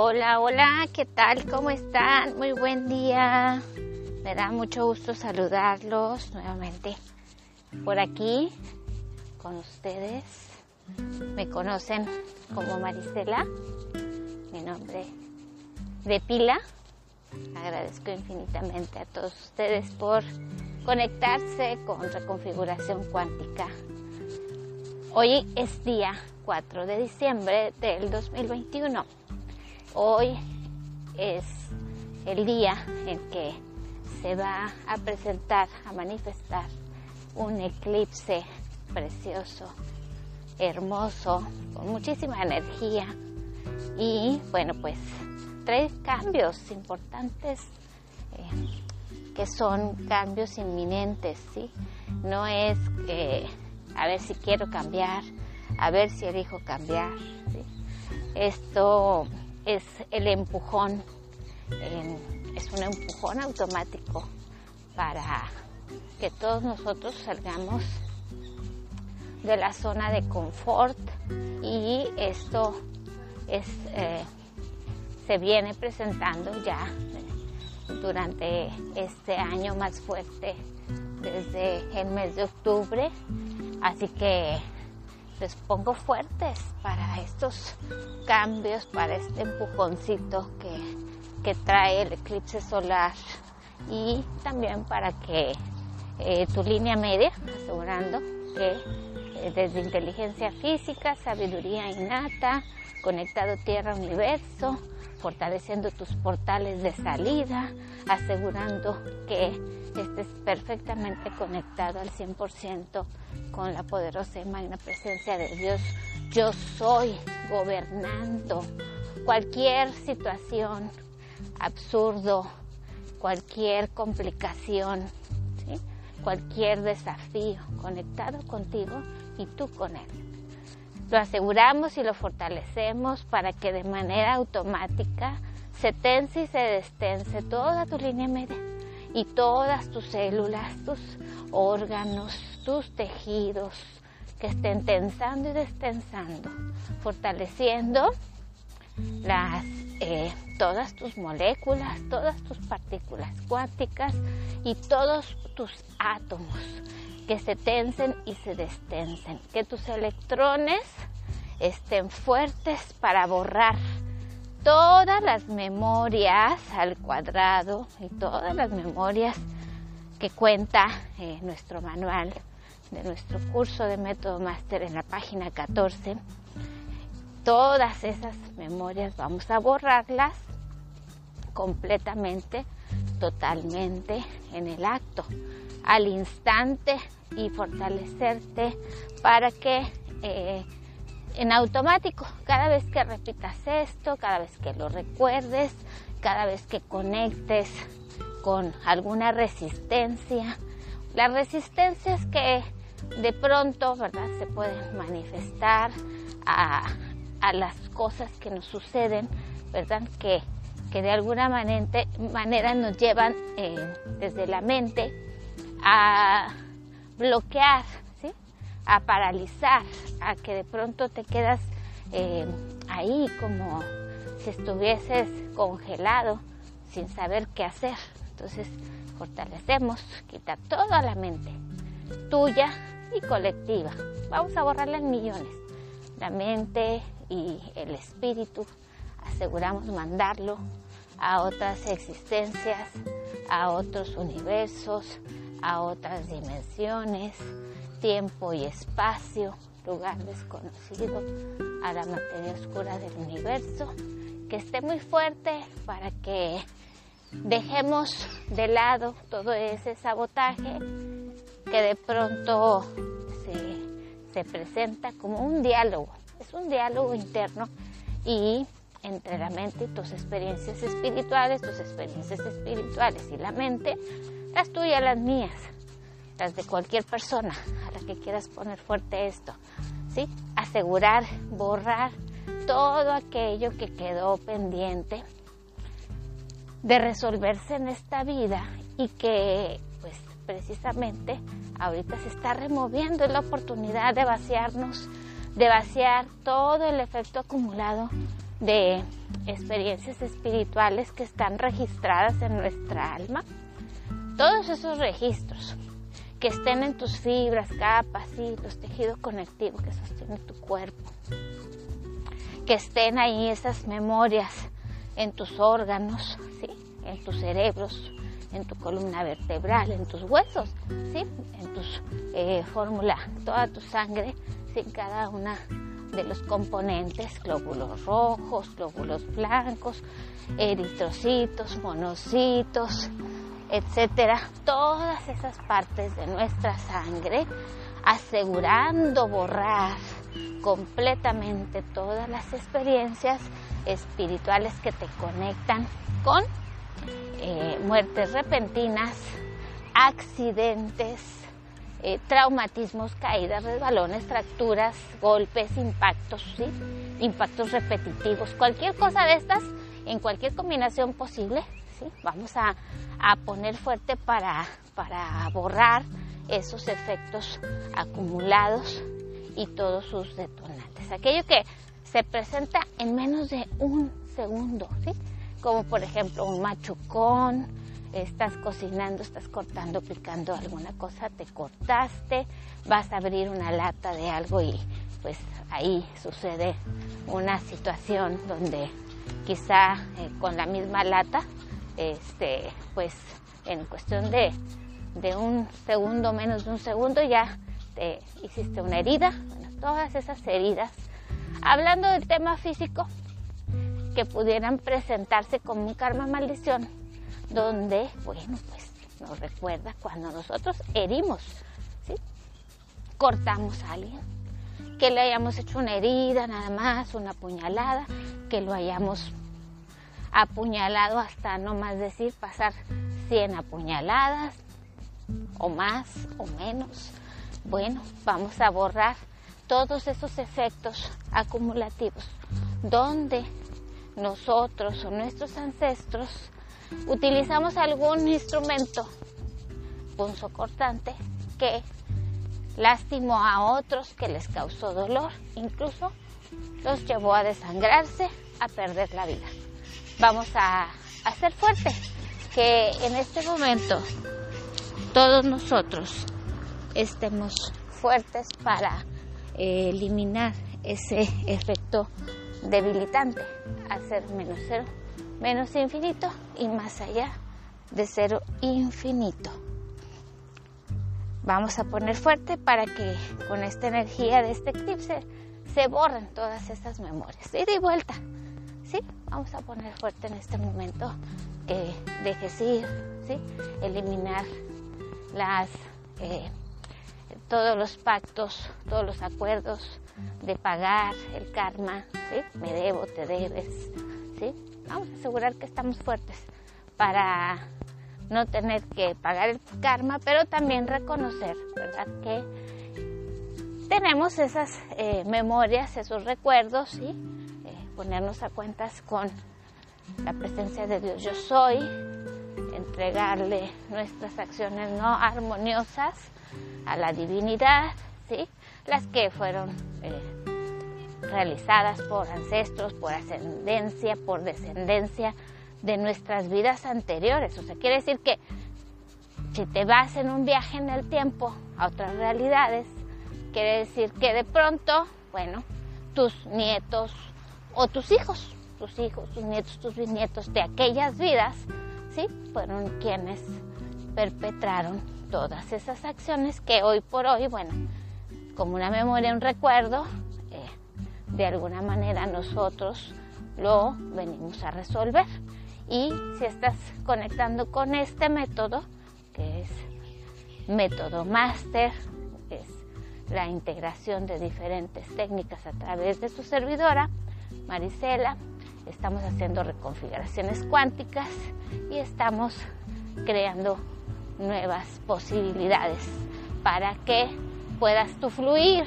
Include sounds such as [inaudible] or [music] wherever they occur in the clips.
Hola, hola, ¿qué tal? ¿Cómo están? Muy buen día. Me da mucho gusto saludarlos nuevamente por aquí con ustedes. Me conocen como Marisela, mi nombre de pila. Agradezco infinitamente a todos ustedes por conectarse con reconfiguración cuántica. Hoy es día 4 de diciembre del 2021 Hoy es el día en que se va a presentar, a manifestar un eclipse precioso, hermoso, con muchísima energía y bueno, pues tres cambios importantes eh, que son cambios inminentes, ¿sí? No es a ver si quiero cambiar, a ver si elijo cambiar, ¿sí? Esto es el empujón, es un empujón automático para que todos nosotros salgamos de la zona de confort y esto es, eh, se viene presentando ya durante este año más fuerte desde el mes de octubre. Así que les pongo fuertes para estos cambios, para este empujoncito que, trae el eclipse solar y también para que eh, tu línea media, asegurando que eh, desde inteligencia física, sabiduría innata, conectado tierra-universo, fortaleciendo tus portales de salida, asegurando que estés perfectamente conectado al 100% con la poderosa y magna presencia de Dios. Yo soy gobernando cualquier situación absurdo, cualquier complicación, cualquier desafío conectado contigo y tú con él. Lo aseguramos y lo fortalecemos para que de manera automática se tense y se destense toda tu línea media y todas tus células, tus órganos, tus tejidos que estén tensando y destensando, fortaleciendo las, eh, todas tus moléculas, todas tus partículas cuánticas y todos tus átomos que se tensen y se destensen, que tus electrones estén fuertes para borrar todas las memorias al cuadrado y todas las memorias que cuenta eh, nuestro manual de nuestro curso de método máster en la página 14. Todas esas memorias vamos a borrarlas completamente, totalmente en el acto, al instante y fortalecerte para que eh, en automático, cada vez que repitas esto, cada vez que lo recuerdes, cada vez que conectes con alguna resistencia, las resistencias que de pronto, ¿verdad?, se pueden manifestar a, las cosas que nos suceden, ¿verdad?, que, que de alguna manera, manera nos llevan eh, desde la mente a bloquear, ¿sí? a paralizar, a que de pronto te quedas eh, ahí como si estuvieses congelado sin saber qué hacer. Entonces fortalecemos, quitar toda la mente, tuya y colectiva. Vamos a borrarla en millones. La mente y el espíritu aseguramos mandarlo a otras existencias, a otros universos, a otras dimensiones, tiempo y espacio, lugar desconocido, a la materia oscura del universo, que esté muy fuerte para que dejemos de lado todo ese sabotaje que de pronto se, se presenta como un diálogo, es un diálogo interno y entre la mente y tus experiencias espirituales, tus experiencias espirituales y la mente, las tuyas, las mías, las de cualquier persona a la que quieras poner fuerte esto, ¿sí? Asegurar, borrar todo aquello que quedó pendiente de resolverse en esta vida y que pues precisamente ahorita se está removiendo la oportunidad de vaciarnos, de vaciar todo el efecto acumulado de experiencias espirituales que están registradas en nuestra alma. Todos esos registros que estén en tus fibras, capas, y los tejidos conectivos que sostienen tu cuerpo. Que estén ahí esas memorias en tus órganos, ¿sí? en tus cerebros, en tu columna vertebral, en tus huesos, ¿sí? en tu eh, fórmula, toda tu sangre, sin cada una de los componentes, glóbulos rojos, glóbulos blancos, eritrocitos, monocitos, etcétera, todas esas partes de nuestra sangre, asegurando borrar completamente todas las experiencias espirituales que te conectan con eh, muertes repentinas, accidentes, eh, traumatismos, caídas, resbalones, fracturas, golpes, impactos, ¿sí? impactos repetitivos, cualquier cosa de estas, en cualquier combinación posible, vamos a, a poner fuerte para, para borrar esos efectos acumulados y todos sus detonantes. Aquello que se presenta en menos de un segundo, ¿sí? como por ejemplo un machucón, estás cocinando, estás cortando, picando alguna cosa, te cortaste, vas a abrir una lata de algo y pues ahí sucede una situación donde quizá eh, con la misma lata, este, pues en cuestión de, de un segundo, menos de un segundo, ya te hiciste una herida. Bueno, todas esas heridas. Hablando del tema físico, que pudieran presentarse como un karma maldición, donde, bueno, pues nos recuerda cuando nosotros herimos, ¿sí? cortamos a alguien, que le hayamos hecho una herida nada más, una puñalada, que lo hayamos apuñalado hasta no más decir pasar 100 apuñaladas o más o menos. Bueno, vamos a borrar todos esos efectos acumulativos donde nosotros o nuestros ancestros utilizamos algún instrumento punzocortante que lastimó a otros, que les causó dolor, incluso los llevó a desangrarse, a perder la vida. Vamos a hacer fuerte que en este momento todos nosotros estemos fuertes para eh, eliminar ese efecto debilitante, hacer menos cero menos infinito y más allá de cero infinito. Vamos a poner fuerte para que con esta energía de este eclipse se borren todas esas memorias. Y vuelta. ¿Sí? Vamos a poner fuerte en este momento que dejes ir, ¿sí? Eliminar las, eh, todos los pactos, todos los acuerdos de pagar el karma, ¿sí? Me debo, te debes, ¿sí? Vamos a asegurar que estamos fuertes para no tener que pagar el karma, pero también reconocer, ¿verdad? Que tenemos esas eh, memorias, esos recuerdos eh, ponernos a cuentas con la presencia de Dios. Yo soy, entregarle nuestras acciones no armoniosas a la divinidad, ¿sí? Las que fueron eh, realizadas por ancestros, por ascendencia, por descendencia de nuestras vidas anteriores. O sea, quiere decir que si te vas en un viaje en el tiempo a otras realidades, quiere decir que de pronto, bueno, tus nietos o tus hijos, tus hijos, tus nietos, tus bisnietos de aquellas vidas, ¿sí? Fueron quienes perpetraron todas esas acciones que hoy por hoy, bueno, como una memoria, un recuerdo, de alguna manera nosotros lo venimos a resolver. Y si estás conectando con este método, que es método máster, es la integración de diferentes técnicas a través de tu servidora, Marisela, estamos haciendo reconfiguraciones cuánticas y estamos creando nuevas posibilidades para que puedas tú fluir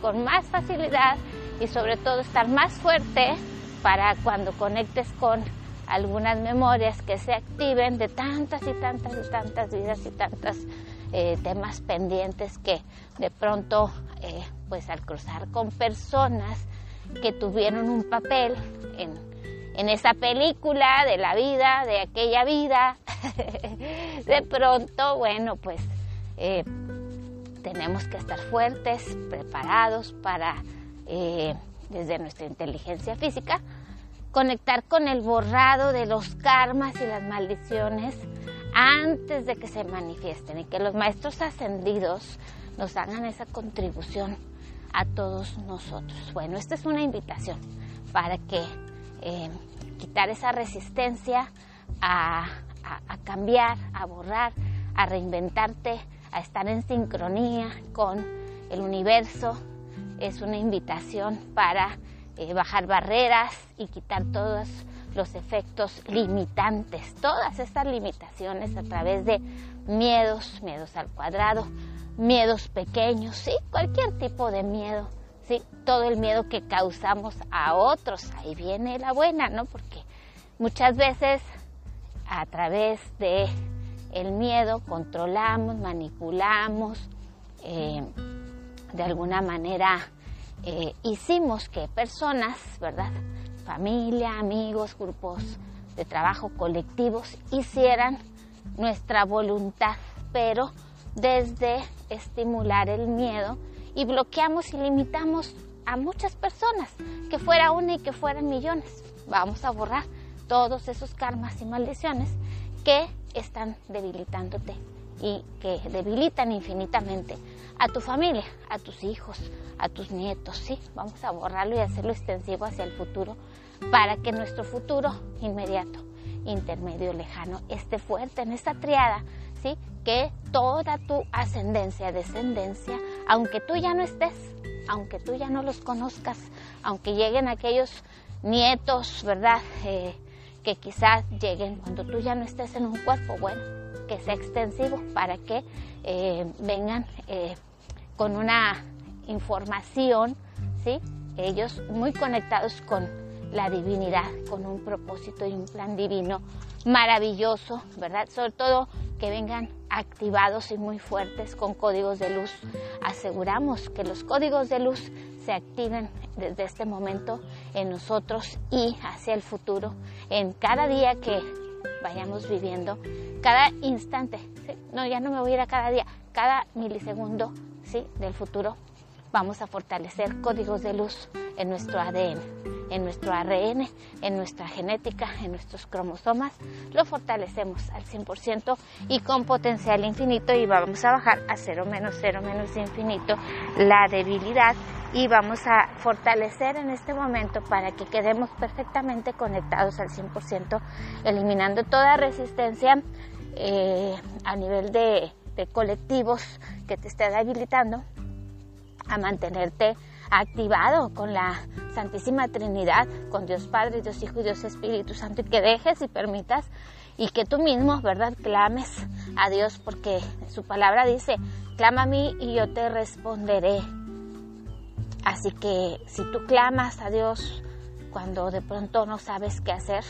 con más facilidad y sobre todo estar más fuerte para cuando conectes con algunas memorias que se activen de tantas y tantas y tantas vidas y tantos eh, temas pendientes que de pronto eh, pues al cruzar con personas que tuvieron un papel en, esa película de la vida, de aquella vida. [laughs] de pronto, bueno, pues eh, tenemos que estar fuertes, preparados para, eh, desde nuestra inteligencia física, conectar con el borrado de los karmas y las maldiciones antes de que se manifiesten y que los maestros ascendidos nos hagan esa contribución a todos nosotros. Bueno, esta es una invitación para que eh, quitar esa resistencia a, cambiar, a borrar, a reinventarte, a estar en sincronía con el universo. Es una invitación para eh, bajar barreras y quitar todos los efectos limitantes, todas estas limitaciones a través de miedos, miedos al cuadrado, miedos pequeños, sí, cualquier tipo de miedo, sí, todo el miedo que causamos a otros, ahí viene la buena, ¿no? Porque muchas veces a través de el miedo controlamos, manipulamos, eh, de alguna manera eh, hicimos que personas, ¿verdad? Familia, amigos, grupos de trabajo colectivos hicieran nuestra voluntad, pero desde estimular el miedo y bloqueamos y limitamos a muchas personas, que fuera una y que fueran millones. Vamos a borrar todos esos karmas y maldiciones que están debilitándote y que debilitan infinitamente a tu familia, a tus hijos, a tus nietos, ¿sí? Vamos a borrarlo y hacerlo extensivo hacia el futuro para que nuestro futuro inmediato, intermedio, lejano, esté fuerte en esta triada, Que toda tu ascendencia, descendencia, aunque tú ya no estés, aunque tú ya no los conozcas, aunque lleguen aquellos nietos, ¿verdad? Eh, que quizás lleguen cuando tú ya no estés en un cuerpo, bueno, que sea extensivo para que eh, vengan eh, con una información, ¿sí? ellos muy conectados con la divinidad, con un propósito y un plan divino maravilloso, ¿verdad? Sobre todo que vengan activados y muy fuertes con códigos de luz. Aseguramos que los códigos de luz se activen desde este momento en nosotros y hacia el futuro, en cada día que vayamos viviendo, cada instante, no, ya no me voy a ir a cada día, cada milisegundo ¿sí? del futuro, vamos a fortalecer códigos de luz en nuestro ADN, en nuestro ARN, en nuestra genética, en nuestros cromosomas, lo fortalecemos al 100% y con potencial infinito y vamos a bajar a cero menos cero menos infinito la debilidad y vamos a fortalecer en este momento para que quedemos perfectamente conectados al 100%, eliminando toda resistencia eh, a nivel de, de colectivos que te esté debilitando a mantenerte activado con la Santísima Trinidad, con Dios Padre, Dios Hijo y Dios Espíritu Santo, y que dejes y permitas y que tú mismo, ¿verdad?, clames a Dios, porque su palabra dice, clama a mí y yo te responderé. Así que si tú clamas a Dios cuando de pronto no sabes qué hacer,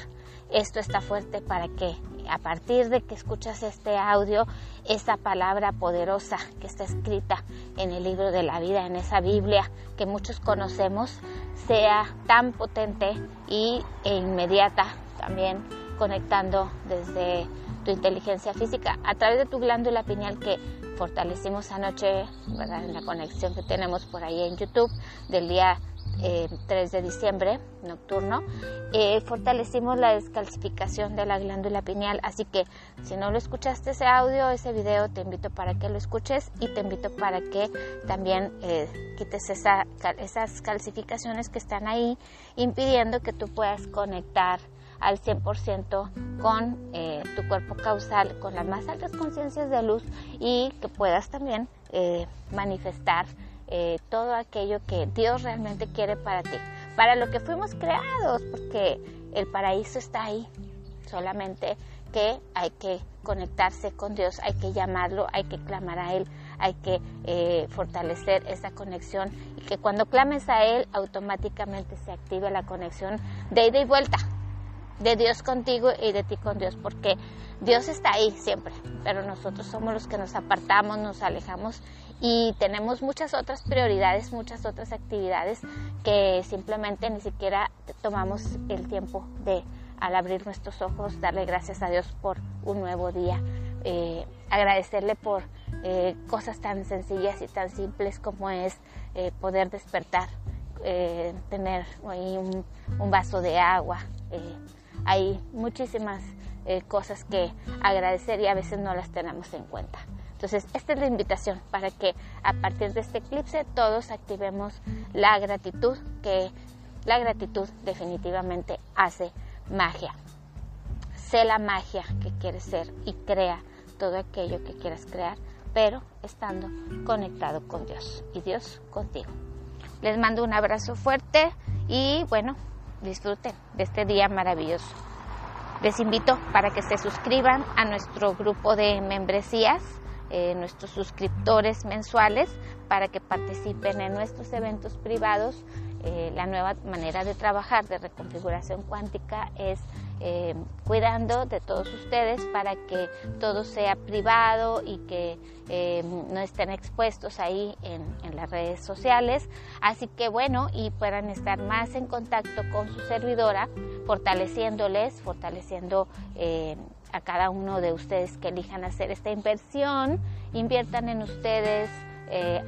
esto está fuerte para que a partir de que escuchas este audio, esa palabra poderosa que está escrita en el libro de la vida, en esa Biblia que muchos conocemos, sea tan potente y, e inmediata también conectando desde tu inteligencia física a través de tu glándula pineal que fortalecimos anoche. En la conexión que tenemos por ahí en YouTube del día 3 eh, de diciembre, nocturno, eh, fortalecimos la descalcificación de la glándula pineal. Así que si no lo escuchaste ese audio, ese video, te invito para que lo escuches y te invito para que también eh, quites esa, esas calcificaciones que están ahí impidiendo que tú puedas conectar al 100% con eh, tu cuerpo causal, con las más altas conciencias de luz y que puedas también eh, manifestar eh, todo aquello que Dios realmente quiere para ti, para lo que fuimos creados, porque el paraíso está ahí, solamente que hay que conectarse con Dios, hay que llamarlo, hay que clamar a Él, hay que fortalecer esa conexión y que cuando clames a Él automáticamente se active la conexión de ida y vuelta de Dios contigo y de ti con Dios, porque Dios está ahí siempre, pero nosotros somos los que nos apartamos, nos alejamos y tenemos muchas otras prioridades, muchas otras actividades que simplemente ni siquiera tomamos el tiempo de al abrir nuestros ojos darle gracias a Dios por un nuevo día, eh, agradecerle por eh, cosas tan sencillas y tan simples como es eh, poder despertar, tener ahí un, vaso de agua. hay muchísimas cosas que agradecer y a veces no las tenemos en cuenta. Entonces, esta es la invitación para que a partir de este eclipse todos activemos la gratitud, que la gratitud definitivamente hace magia. Sé la magia que quieres ser y crea todo aquello que quieras crear, pero estando conectado con Dios y Dios contigo. Les mando un abrazo fuerte y bueno, disfruten de este día maravilloso. Les invito para que se suscriban a nuestro grupo de membresías, eh, nuestros suscriptores mensuales, para que participen en nuestros eventos privados eh, la nueva manera de trabajar de reconfiguración cuántica es eh, cuidando de todos ustedes para que todo sea privado y que no estén expuestos ahí en, en, las redes sociales. Así que bueno, y puedan estar más en contacto con su servidora, fortaleciéndoles, fortaleciendo a cada uno de ustedes que elijan hacer esta inversión, inviertan en ustedes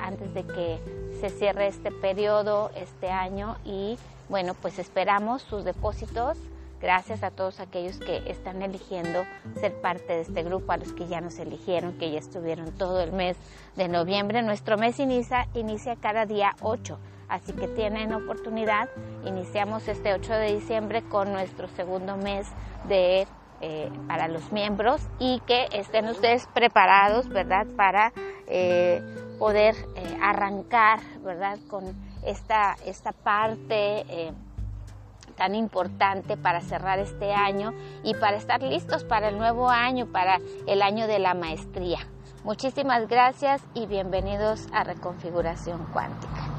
antes de que se cierre este periodo este año y bueno, pues esperamos sus depósitos. Gracias a todos aquellos que están eligiendo ser parte de este grupo, a los que ya nos eligieron, que ya estuvieron todo el mes de noviembre. Nuestro mes inicia, inicia cada día 8, así que tienen oportunidad. Iniciamos este 8 de diciembre con nuestro segundo mes de eh, para los miembros y que estén ustedes preparados, ¿verdad? Para eh, poder eh, arrancar, ¿verdad? Con esta, esta parte tan importante para cerrar este año y para estar listos para el nuevo año, para el año de la maestría. Muchísimas gracias y bienvenidos a Reconfiguración Cuántica.